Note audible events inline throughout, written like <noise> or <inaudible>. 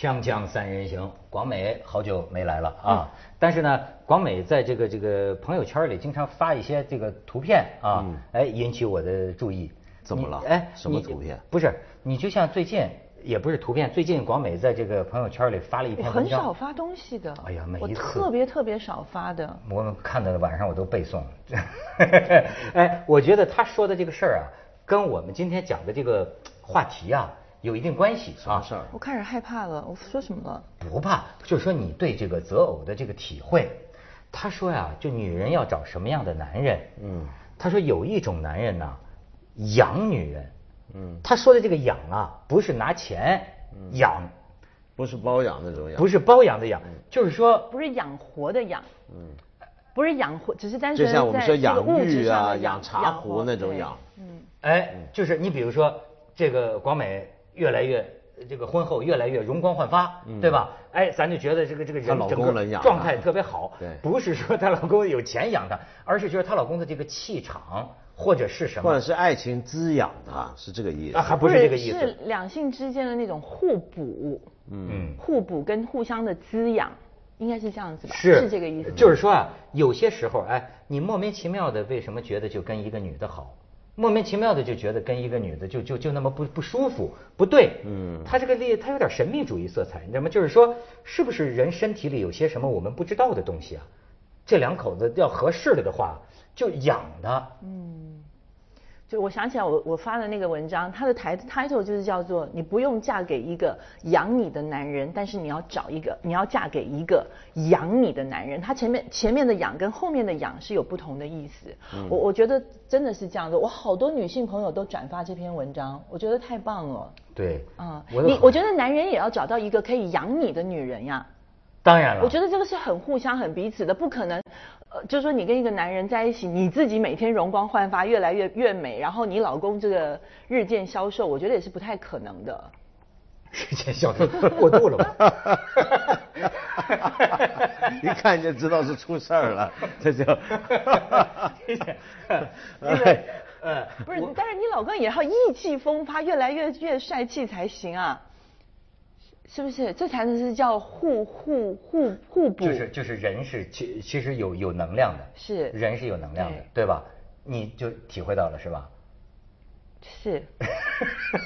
锵锵三人行，广美好久没来了啊！但是呢，广美在这个这个朋友圈里经常发一些这个图片啊，哎，引起我的注意。怎么了？哎，什么图片？不是，你就像最近也不是图片，最近广美在这个朋友圈里发了一篇文章。很少发东西的。哎呀，每一次特别特别少发的。我看到的晚上我都背诵。<laughs> 哎，我觉得他说的这个事儿啊，跟我们今天讲的这个话题啊。有一定关系啊！事儿？我开始害怕了。我说什么了？不怕，就是说你对这个择偶的这个体会。他说呀，就女人要找什么样的男人？嗯。他说有一种男人呢，养女人。嗯。他说的这个养啊，不是拿钱养，不是包养那种养，不是包养的养，就是说不是养活的养。嗯。不是养活，只是单纯就像我们说养玉啊、养茶壶那种养。嗯。哎，就是你比如说这个广美。越来越这个婚后越来越容光焕发，对吧？哎，咱就觉得这个这个人整个状态特别好。对，不是说她老公有钱养她，<laughs> 而是觉得她老公的这个气场或者是什么，或者是爱情滋养她，是这个意思。啊，还不是这个意思。是两性之间的那种互补，嗯，互补跟互相的滋养，应该是这样子吧？是是这个意思。就是说啊，有些时候，哎，你莫名其妙的为什么觉得就跟一个女的好？莫名其妙的就觉得跟一个女的就就就那么不不舒服，不对，嗯，他这个例他有点神秘主义色彩，你知道吗？就是说，是不是人身体里有些什么我们不知道的东西啊？这两口子要合适了的话，就养的，嗯。就我想起来，我我发的那个文章，它的台 title 就是叫做“你不用嫁给一个养你的男人，但是你要找一个，你要嫁给一个养你的男人”。它前面前面的养跟后面的养是有不同的意思。我我觉得真的是这样子，我好多女性朋友都转发这篇文章，我觉得太棒了。对，啊，你我觉得男人也要找到一个可以养你的女人呀。当然了，我觉得这个是很互相、很彼此的，不可能。呃，就是说你跟一个男人在一起，你自己每天容光焕发，越来越越美，然后你老公这个日渐消瘦，我觉得也是不太可能的。日渐消瘦，<laughs> 过度了吧？<laughs> 一看就知道是出事儿了，<laughs> 这就。呃，不是，但是你老公也要意气风发，越来越越帅气才行啊。是不是这才能是叫互互互互补？就是就是人是其其实有有能量的，是人是有能量的，对吧？你就体会到了是吧？是。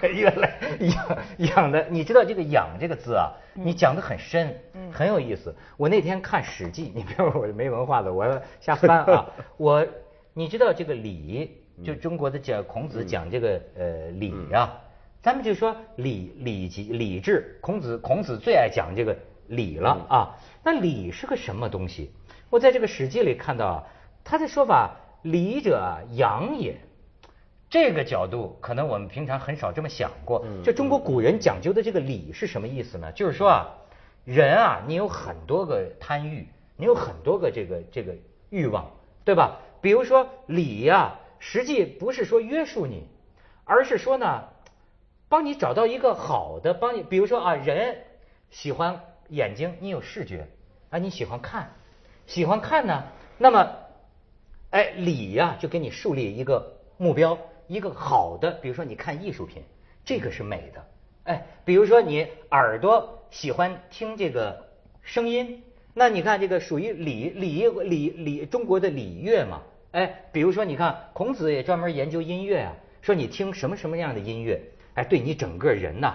<laughs> 原来养养的，你知道这个养这个字啊，你讲的很深，很有意思。我那天看《史记》，<laughs> 你别说我没文化的，我瞎翻啊。<laughs> 我你知道这个礼，就中国的讲孔子讲这个呃礼啊。咱们就说礼礼及礼制，孔子孔子最爱讲这个礼了啊。那礼是个什么东西？我在这个《史记》里看到啊，他的说法，礼者养也。这个角度可能我们平常很少这么想过。就中国古人讲究的这个礼是什么意思呢？就是说啊，人啊，你有很多个贪欲，你有很多个这个这个欲望，对吧？比如说礼呀，实际不是说约束你，而是说呢。帮你找到一个好的，帮你，比如说啊，人喜欢眼睛，你有视觉啊，你喜欢看，喜欢看呢，那么，哎，礼呀，就给你树立一个目标，一个好的，比如说你看艺术品，这个是美的，哎，比如说你耳朵喜欢听这个声音，那你看这个属于礼礼礼礼中国的礼乐嘛，哎，比如说你看孔子也专门研究音乐啊，说你听什么什么样的音乐。哎，对你整个人呐，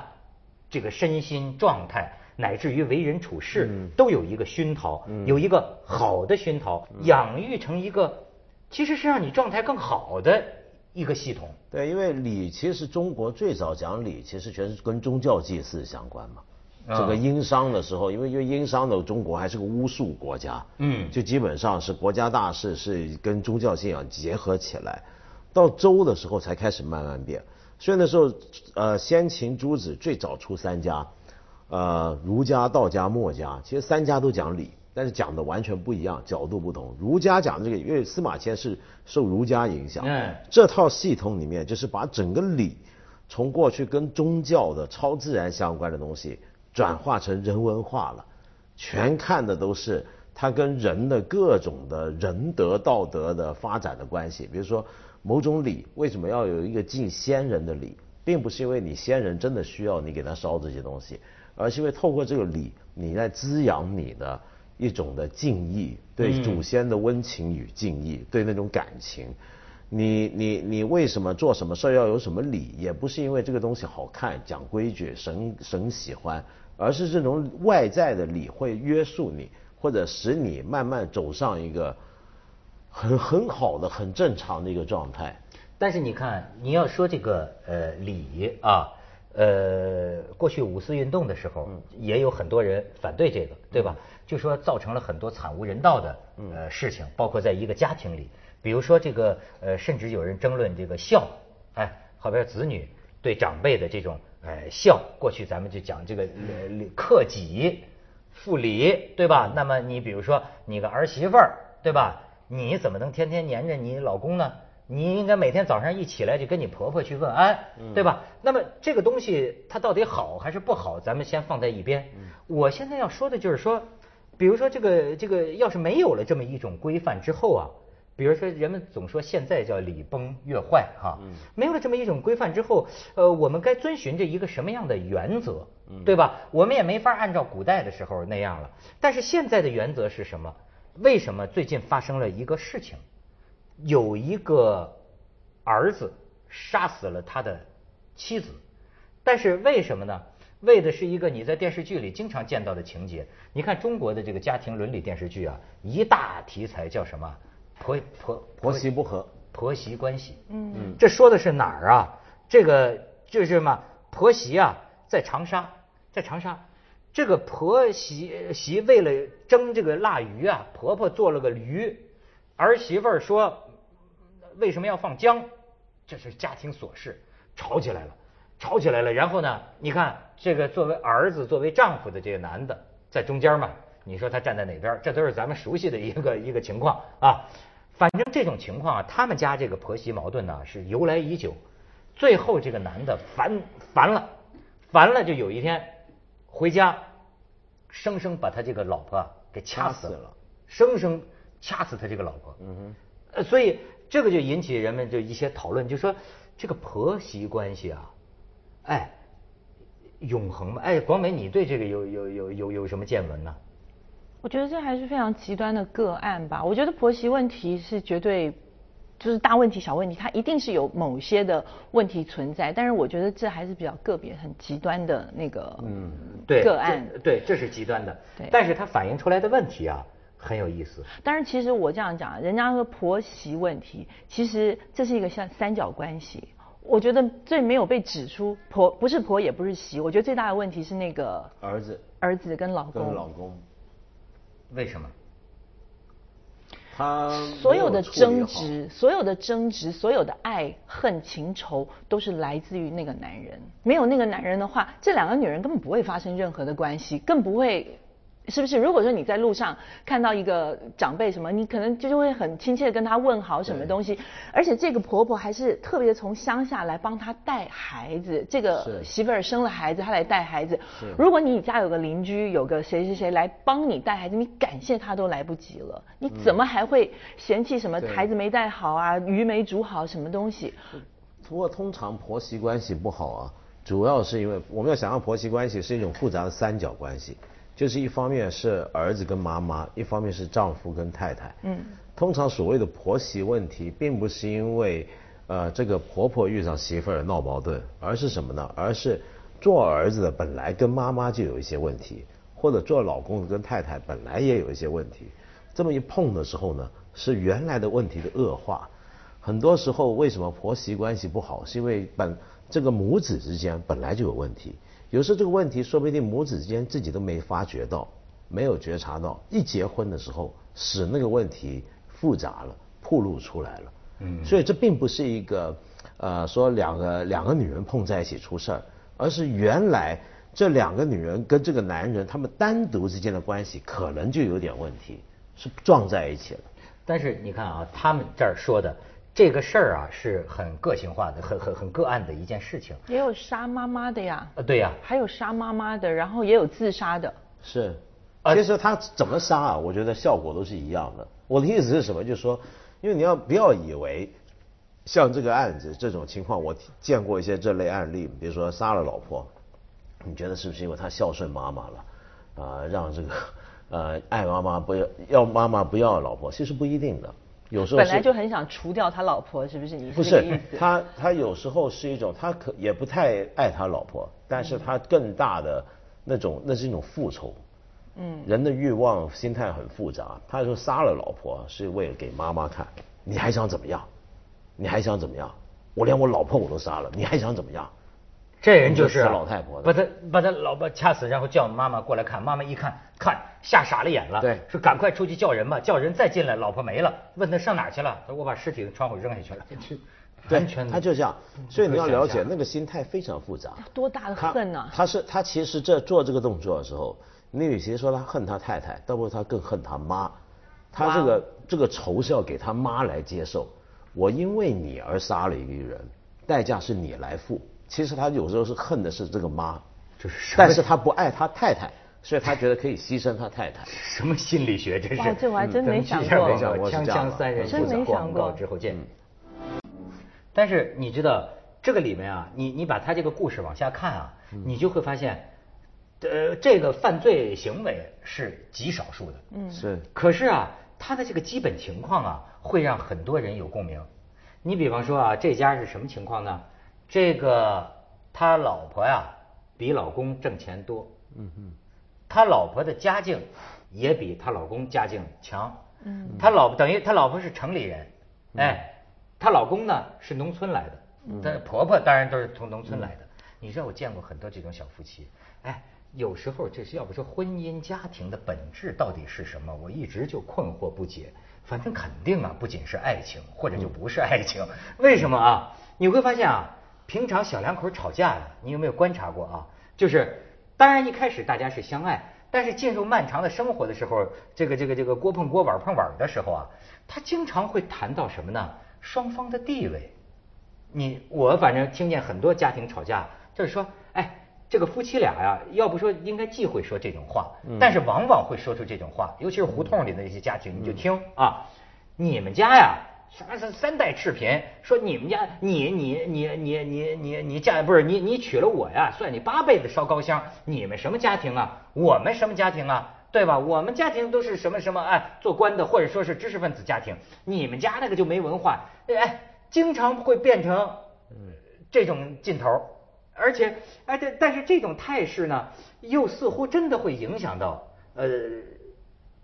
这个身心状态，乃至于为人处事，都有一个熏陶，有一个好的熏陶，养育成一个，其实是让你状态更好的一个系统。对，因为礼其实中国最早讲礼，其实全是跟宗教祭祀相关嘛。这个殷商的时候，因为因为殷商的中国还是个巫术国家，嗯，就基本上是国家大事是跟宗教信仰结合起来，到周的时候才开始慢慢变。所以那时候，呃，先秦诸子最早出三家，呃，儒家、道家、墨家，其实三家都讲理，但是讲的完全不一样，角度不同。儒家讲这个，因为司马迁是受儒家影响，这套系统里面就是把整个理，从过去跟宗教的超自然相关的东西，转化成人文化了，全看的都是它跟人的各种的仁德道德的发展的关系，比如说。某种礼为什么要有一个敬先人的礼，并不是因为你先人真的需要你给他烧这些东西，而是因为透过这个礼，你在滋养你的一种的敬意，对祖先的温情与敬意，对那种感情。你你你为什么做什么事儿要有什么礼？也不是因为这个东西好看、讲规矩、神神喜欢，而是这种外在的礼会约束你，或者使你慢慢走上一个很很好的、很正常的一个状态。但是你看，你要说这个呃礼啊，呃，过去五四运动的时候，也有很多人反对这个，对吧？就说造成了很多惨无人道的呃事情，包括在一个家庭里。比如说这个，呃，甚至有人争论这个孝，哎，好比子女对长辈的这种，呃，孝。过去咱们就讲这个克己复礼，对吧？那么你比如说你个儿媳妇儿，对吧？你怎么能天天黏着你老公呢？你应该每天早上一起来就跟你婆婆去问安，对吧？那么这个东西它到底好还是不好？咱们先放在一边。我现在要说的就是说，比如说这个这个，要是没有了这么一种规范之后啊。比如说，人们总说现在叫礼崩乐坏，哈，没有了这么一种规范之后，呃，我们该遵循着一个什么样的原则，对吧？我们也没法按照古代的时候那样了。但是现在的原则是什么？为什么最近发生了一个事情？有一个儿子杀死了他的妻子，但是为什么呢？为的是一个你在电视剧里经常见到的情节。你看中国的这个家庭伦理电视剧啊，一大题材叫什么？婆婆婆媳不和，婆媳关系。嗯嗯，这说的是哪儿啊？这个就是嘛，婆媳啊，在长沙，在长沙，这个婆媳媳为了蒸这个腊鱼啊，婆婆做了个驴，儿媳妇儿说为什么要放姜？这是家庭琐事，吵起来了，吵起来了。然后呢，你看这个作为儿子、作为丈夫的这个男的在中间嘛，你说他站在哪边？这都是咱们熟悉的一个一个情况啊。反正这种情况啊，他们家这个婆媳矛盾呢是由来已久，最后这个男的烦烦了，烦了就有一天回家，生生把他这个老婆给掐死了，生生掐死他这个老婆。嗯哼，呃，所以这个就引起人们就一些讨论，就说这个婆媳关系啊，哎，永恒吗？哎，广美，你对这个有有有有有什么见闻呢？我觉得这还是非常极端的个案吧。我觉得婆媳问题是绝对就是大问题、小问题，它一定是有某些的问题存在。但是我觉得这还是比较个别、很极端的那个嗯对个案。对，这是极端的。对，但是它反映出来的问题啊很有意思。但是其实我这样讲，人家说婆媳问题，其实这是一个像三角关系。我觉得最没有被指出婆不是婆也不是媳。我觉得最大的问题是那个儿子、儿子跟老公、跟老公。为什么？他所有的争执、所有的争执、所有的爱恨情仇，都是来自于那个男人。没有那个男人的话，这两个女人根本不会发生任何的关系，更不会。是不是？如果说你在路上看到一个长辈什么，你可能就就会很亲切的跟他问好什么东西。而且这个婆婆还是特别从乡下来帮他带孩子，这个媳妇儿生了孩子，她来带孩子。如果你家有个邻居，有个谁谁谁来帮你带孩子，你感谢他都来不及了。你怎么还会嫌弃什么孩子没带好啊，鱼没煮好什么东西？不过通常婆媳关系不好啊，主要是因为我们要想象婆媳关系是一种复杂的三角关系。就是一方面是儿子跟妈妈，一方面是丈夫跟太太。嗯，通常所谓的婆媳问题，并不是因为呃这个婆婆遇上媳妇儿闹矛盾，而是什么呢？而是做儿子的本来跟妈妈就有一些问题，或者做老公的跟太太本来也有一些问题。这么一碰的时候呢，是原来的问题的恶化。很多时候为什么婆媳关系不好，是因为本这个母子之间本来就有问题。有时候这个问题说不定母子之间自己都没发觉到，没有觉察到，一结婚的时候使那个问题复杂了，暴露出来了。嗯，所以这并不是一个呃说两个两个女人碰在一起出事儿，而是原来这两个女人跟这个男人他们单独之间的关系可能就有点问题，是撞在一起了。但是你看啊，他们这儿说的。这个事儿啊是很个性化的，很很很个案的一件事情。也有杀妈妈的呀。啊，对呀。还有杀妈妈的，然后也有自杀的。是，其实他怎么杀啊？我觉得效果都是一样的。我的意思是什么？就是说，因为你要不要以为，像这个案子这种情况，我见过一些这类案例，比如说杀了老婆，你觉得是不是因为他孝顺妈妈了，啊，让这个呃爱妈妈不要要妈妈不要老婆？其实不一定的，有时候本来就很想除掉他老婆，是不是？你不是他他有时候是一种他可也不太爱他老婆，但是他更大的那种那是一种复仇。嗯，人的欲望心态很复杂。他说杀了老婆是为了给妈妈看，你还想怎么样？你还想怎么样？我连我老婆我都杀了，你还想怎么样？这人就是老太婆，把他把他老婆掐死，然后叫妈妈过来看。妈妈一看，看吓傻了眼了，对，说赶快出去叫人吧，叫人再进来，老婆没了。问他上哪去了？他说我把尸体从窗户扔下去了。完全，他就这样。所以你要了解那个心态非常复杂。多大的恨呢？他是他其实这做这个动作的时候，你与其说他恨他太太，倒不如他更恨他妈。他这个这个仇是要给他妈来接受。我因为你而杀了一个人，代价是你来付。其实他有时候是恨的是这个妈，就是，但是他不爱他太太，所以他觉得可以牺牲他太太。什么心理学这是？这我还真没想过。锵锵三人行，广告之后见。但是你知道这个里面啊，你你把他这个故事往下看啊，你就会发现，呃，这个犯罪行为是极少数的。嗯。是。可是啊，他的这个基本情况啊，会让很多人有共鸣。你比方说啊，这家是什么情况呢？这个他老婆呀，比老公挣钱多。嗯嗯。他老婆的家境也比他老公家境强。嗯。他老婆等于他老婆是城里人，哎，她老公呢是农村来的。嗯。她婆婆当然都是从农村来的。你知道我见过很多这种小夫妻，哎，有时候这是要不说婚姻家庭的本质到底是什么？我一直就困惑不解。反正肯定啊，不仅是爱情，或者就不是爱情。为什么啊？你会发现啊。平常小两口吵架的，你有没有观察过啊？就是，当然一开始大家是相爱，但是进入漫长的生活的时候，这个这个这个锅碰锅碗碰碗的时候啊，他经常会谈到什么呢？双方的地位。你我反正听见很多家庭吵架，就是说，哎，这个夫妻俩呀，要不说应该忌讳说这种话，但是往往会说出这种话，尤其是胡同里的一些家庭，你就听啊，你们家呀。啥是三代赤贫？说你们家你你你你你你你嫁不是你你娶了我呀，算你八辈子烧高香。你们什么家庭啊？我们什么家庭啊？对吧？我们家庭都是什么什么哎，做官的或者说是知识分子家庭。你们家那个就没文化，哎，经常会变成这种劲头。而且哎，但但是这种态势呢，又似乎真的会影响到呃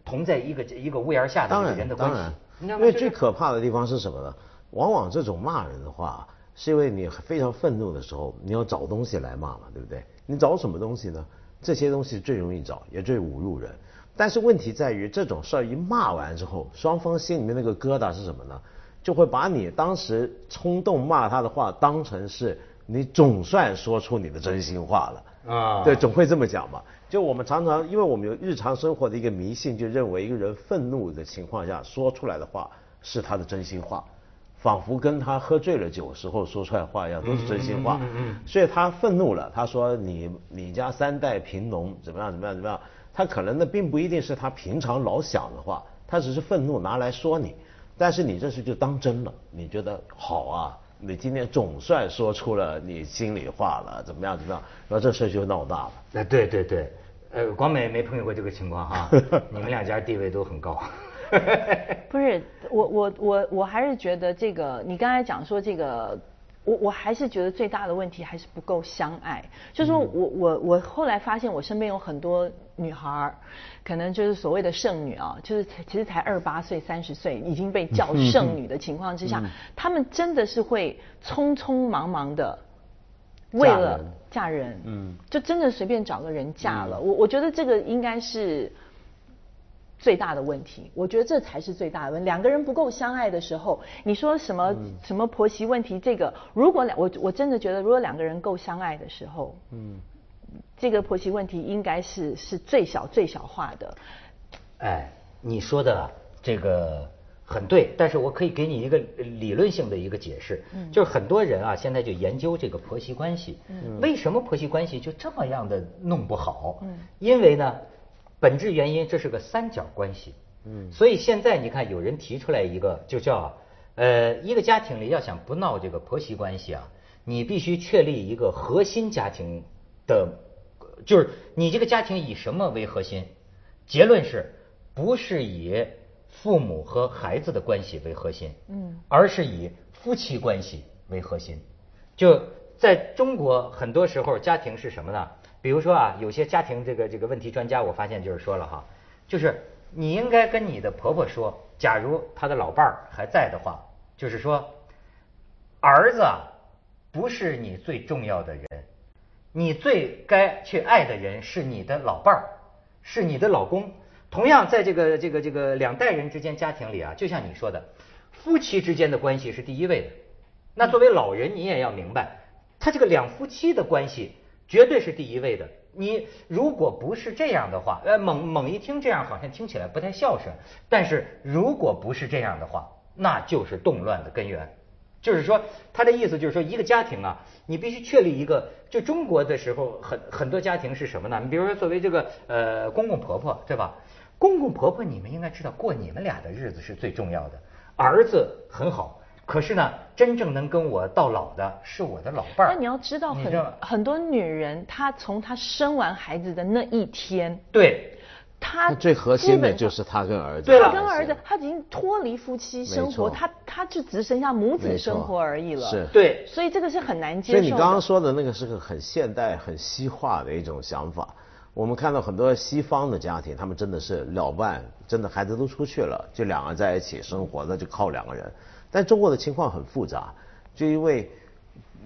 同在一个一个屋檐下的人的关系。因为最可怕的地方是什么呢？往往这种骂人的话，是因为你非常愤怒的时候，你要找东西来骂嘛，对不对？你找什么东西呢？这些东西最容易找，也最侮辱人。但是问题在于，这种事儿一骂完之后，双方心里面那个疙瘩是什么呢？就会把你当时冲动骂他的话，当成是你总算说出你的真心话了啊。对，总会这么讲嘛。就我们常常，因为我们有日常生活的一个迷信，就认为一个人愤怒的情况下说出来的话是他的真心话，仿佛跟他喝醉了酒时候说出来话一样，都是真心话嗯。所以他愤怒了，他说你你家三代贫农怎么样怎么样怎么样，他可能那并不一定是他平常老想的话，他只是愤怒拿来说你，但是你这事就当真了，你觉得好啊。你今天总算说出了你心里话了，怎么样？怎么样？然后这事就闹大了。哎，对对对，呃，广美没碰见过这个情况哈。<laughs> 你们两家地位都很高。<laughs> 不是，我我我我还是觉得这个，你刚才讲说这个。我我还是觉得最大的问题还是不够相爱。就是说我我我后来发现我身边有很多女孩儿，可能就是所谓的剩女啊，就是其实才二八岁、三十岁已经被叫剩女的情况之下，<laughs> 她们真的是会匆匆忙忙的为了嫁人，嗯，就真的随便找个人嫁了。我我觉得这个应该是。最大的问题，我觉得这才是最大的问题。两个人不够相爱的时候，你说什么什么婆媳问题？这个如果两我我真的觉得，如果两个人够相爱的时候，嗯，这个婆媳问题应该是是最小最小化的。哎，你说的这个很对，但是我可以给你一个理论性的一个解释，就是很多人啊，现在就研究这个婆媳关系，为什么婆媳关系就这么样的弄不好？嗯，因为呢。本质原因，这是个三角关系。嗯，所以现在你看，有人提出来一个，就叫呃，一个家庭里要想不闹这个婆媳关系啊，你必须确立一个核心家庭的就是你这个家庭以什么为核心？结论是，不是以父母和孩子的关系为核心，嗯，而是以夫妻关系为核心。就在中国，很多时候家庭是什么呢？比如说啊，有些家庭这个这个问题专家，我发现就是说了哈，就是你应该跟你的婆婆说，假如她的老伴儿还在的话，就是说，儿子不是你最重要的人，你最该去爱的人是你的老伴儿。是你的老公，同样在这个这个这个两代人之间家庭里啊，就像你说的，夫妻之间的关系是第一位的。那作为老人，你也要明白，他这个两夫妻的关系绝对是第一位的。你如果不是这样的话，呃，猛猛一听这样好像听起来不太孝顺，但是如果不是这样的话，那就是动乱的根源。就是说，他的意思就是说，一个家庭啊，你必须确立一个。就中国的时候，很很多家庭是什么呢？你比如说，作为这个呃公公婆婆，对吧？公公婆婆，你们应该知道，过你们俩的日子是最重要的。儿子很好，可是呢，真正能跟我到老的是我的老伴儿。那你要知道，很很多女人，她从她生完孩子的那一天，对。她最核心的就是她跟儿子，他跟儿子，她已经脱离夫妻生活，她她就只剩下母子生活而已了。是，对，所以这个是很难接受。所以你刚刚说的那个是个很现代、很西化的一种想法。我们看到很多西方的家庭，他们真的是了伴，真的孩子都出去了，就两个人在一起生活，那就靠两个人。但中国的情况很复杂，就因为。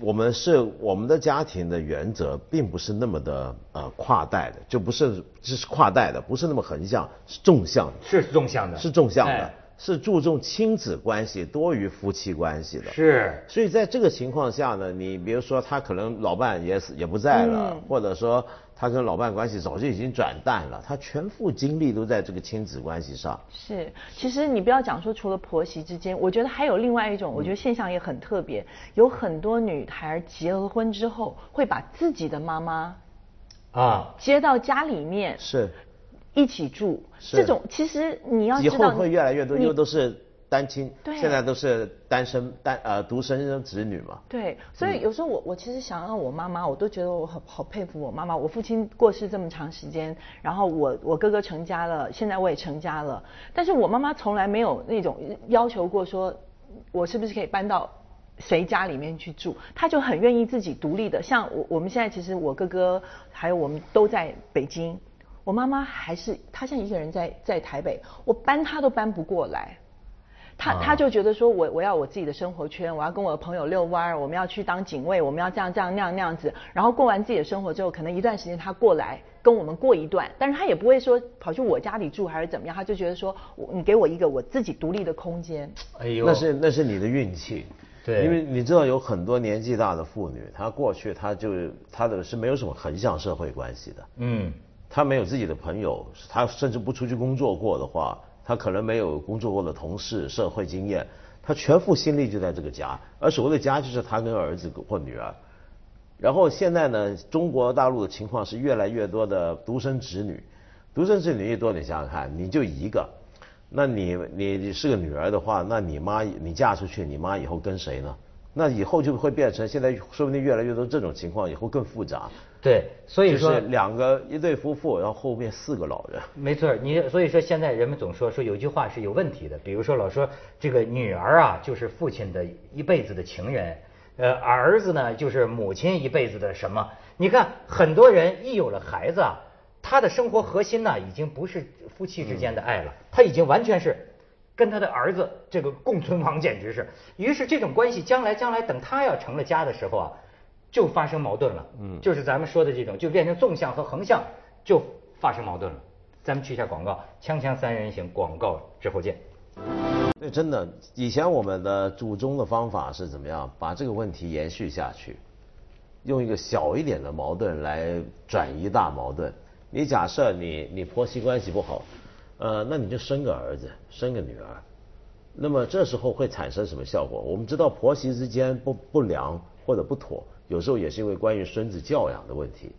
我们是我们的家庭的原则，并不是那么的呃跨代的，就不是这是跨代的，不是那么横向，是纵向的。是纵向的。是纵向的，是注重亲子关系多于夫妻关系的。是。所以在这个情况下呢，你比如说他可能老伴也死也不在了，或者说。他跟老伴关系早就已经转淡了，他全副精力都在这个亲子关系上。是，其实你不要讲说除了婆媳之间，我觉得还有另外一种，我觉得现象也很特别，有很多女孩结了婚之后会把自己的妈妈啊接到家里面是，一起住。这种其实你要知道，以后会越来越多，因为都是。单亲，现在都是单身单呃独生子女嘛。对，所以有时候我我其实想让我妈妈，我都觉得我好好佩服我妈妈。我父亲过世这么长时间，然后我我哥哥成家了，现在我也成家了，但是我妈妈从来没有那种要求过说，我是不是可以搬到谁家里面去住，她就很愿意自己独立的。像我我们现在其实我哥哥还有我们都在北京，我妈妈还是她像一个人在在台北，我搬她都搬不过来。他他就觉得说，我我要我自己的生活圈，我要跟我的朋友遛弯儿，我们要去当警卫，我们要这样这样那样那样子。然后过完自己的生活之后，可能一段时间他过来跟我们过一段，但是他也不会说跑去我家里住还是怎么样，他就觉得说，你给我一个我自己独立的空间。<laughs> 哎呦，那是那是你的运气，对，因为你知道有很多年纪大的妇女，她过去她就她的是没有什么横向社会关系的，嗯，她没有自己的朋友，她甚至不出去工作过的话。他可能没有工作过的同事、社会经验，他全副心力就在这个家，而所谓的家就是他跟儿子或女儿。然后现在呢，中国大陆的情况是越来越多的独生子女，独生子女一多，你想想看，你就一个，那你你你是个女儿的话，那你妈你嫁出去，你妈以后跟谁呢？那以后就会变成现在说不定越来越多这种情况，以后更复杂。对，所以说两个一对夫妇，然后后面四个老人。没错，你所以说现在人们总说说有句话是有问题的，比如说老说这个女儿啊就是父亲的一辈子的情人，呃儿子呢就是母亲一辈子的什么？你看很多人一有了孩子啊，他的生活核心呢已经不是夫妻之间的爱了，他已经完全是跟他的儿子这个共存亡，简直是。于是这种关系将来将来等他要成了家的时候啊。就发生矛盾了，嗯，就是咱们说的这种，就变成纵向和横向，就发生矛盾了。咱们去一下广告，锵锵三人行广告之后见。对，真的，以前我们的祖宗的方法是怎么样，把这个问题延续下去，用一个小一点的矛盾来转移大矛盾。你假设你你婆媳关系不好，呃，那你就生个儿子，生个女儿，那么这时候会产生什么效果？我们知道婆媳之间不不良或者不妥。有时候也是因为关于孙子教养的问题，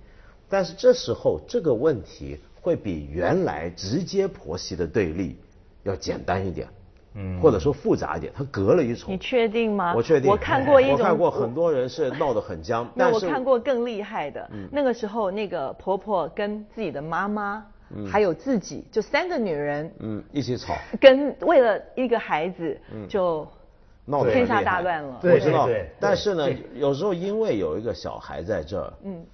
但是这时候这个问题会比原来直接婆媳的对立要简单一点，嗯，或者说复杂一点，它隔了一重。你确定吗？我确定。我看过一种，我看过很多人是闹得很僵。那我看过更厉害的，嗯那个时候那个婆婆跟自己的妈妈，还有自己，就三个女人，嗯，一起吵，跟为了一个孩子，嗯就闹得天下大乱了。我知道，但是呢，有时候因为有一个小孩在这儿，嗯，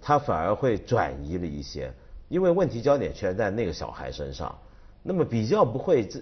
他反而会转移了一些，因为问题焦点全在那个小孩身上，那么比较不会这。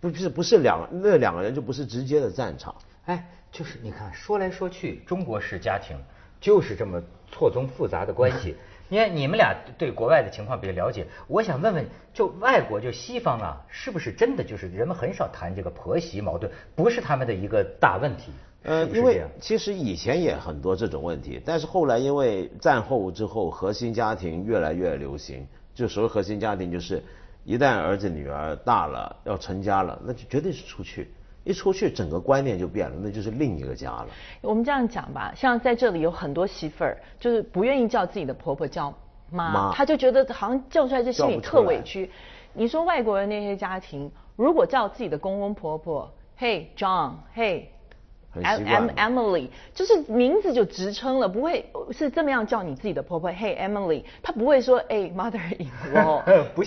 不是不是两那两个人就不是直接的战场，哎，就是你看说来说去，中国式家庭就是这么错综复杂的关系。你看你们俩对国外的情况比较了解，我想问问，就外国就西方啊，是不是真的就是人们很少谈这个婆媳矛盾，不是他们的一个大问题？呃，因为其实以前也很多这种问题，但是后来因为战后之后核心家庭越来越流行，就所谓核心家庭就是。一旦儿子女儿大了要成家了，那就绝对是出去，一出去整个观念就变了，那就是另一个家了。我们这样讲吧，像在这里有很多媳妇儿，就是不愿意叫自己的婆婆叫妈，她就觉得好像叫出来就心里特委屈。你说外国人那些家庭，如果叫自己的公公婆婆，Hey John，Hey，Em Emily，就是名字就职称了，不会是这么样叫你自己的婆婆，Hey Emily，她不会说哎 Mother-in-law，<laughs> 不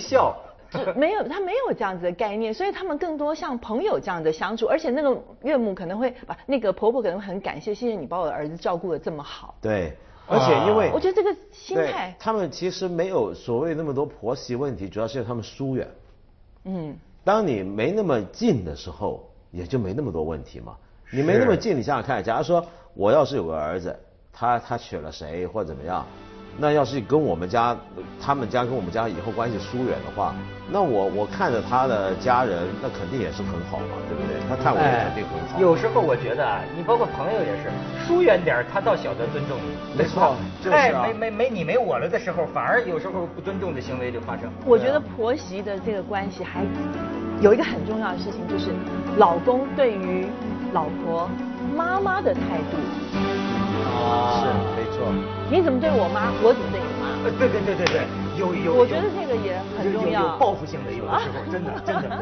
<laughs> 孝。没有，他没有这样子的概念，所以他们更多像朋友这样的相处，而且那个岳母可能会把那个婆婆可能很感谢，谢谢你把我的儿子照顾的这么好。对，而且因为我觉得这个心态，他们其实没有所谓那么多婆媳问题，主要是他们疏远。嗯，当你没那么近的时候，也就没那么多问题嘛。你没那么近，你想想看，假如说我要是有个儿子，他他娶了谁或怎么样。那要是跟我们家，他们家跟我们家以后关系疏远的话，那我我看着他的家人，那肯定也是很好嘛，对不对？他看我也肯定很好。有时候我觉得啊，你包括朋友也是，疏远点他倒晓得尊重你。没错，哎，没没没你没我了的时候，反而有时候不尊重的行为就发生。我觉得婆媳的这个关系还有一个很重要的事情，就是老公对于老婆妈妈的态度。是，没错。你怎么对我妈，我怎么对你妈？对对对对对，有有。我觉得这个也很重要。有报复性的，有的时候真的真的。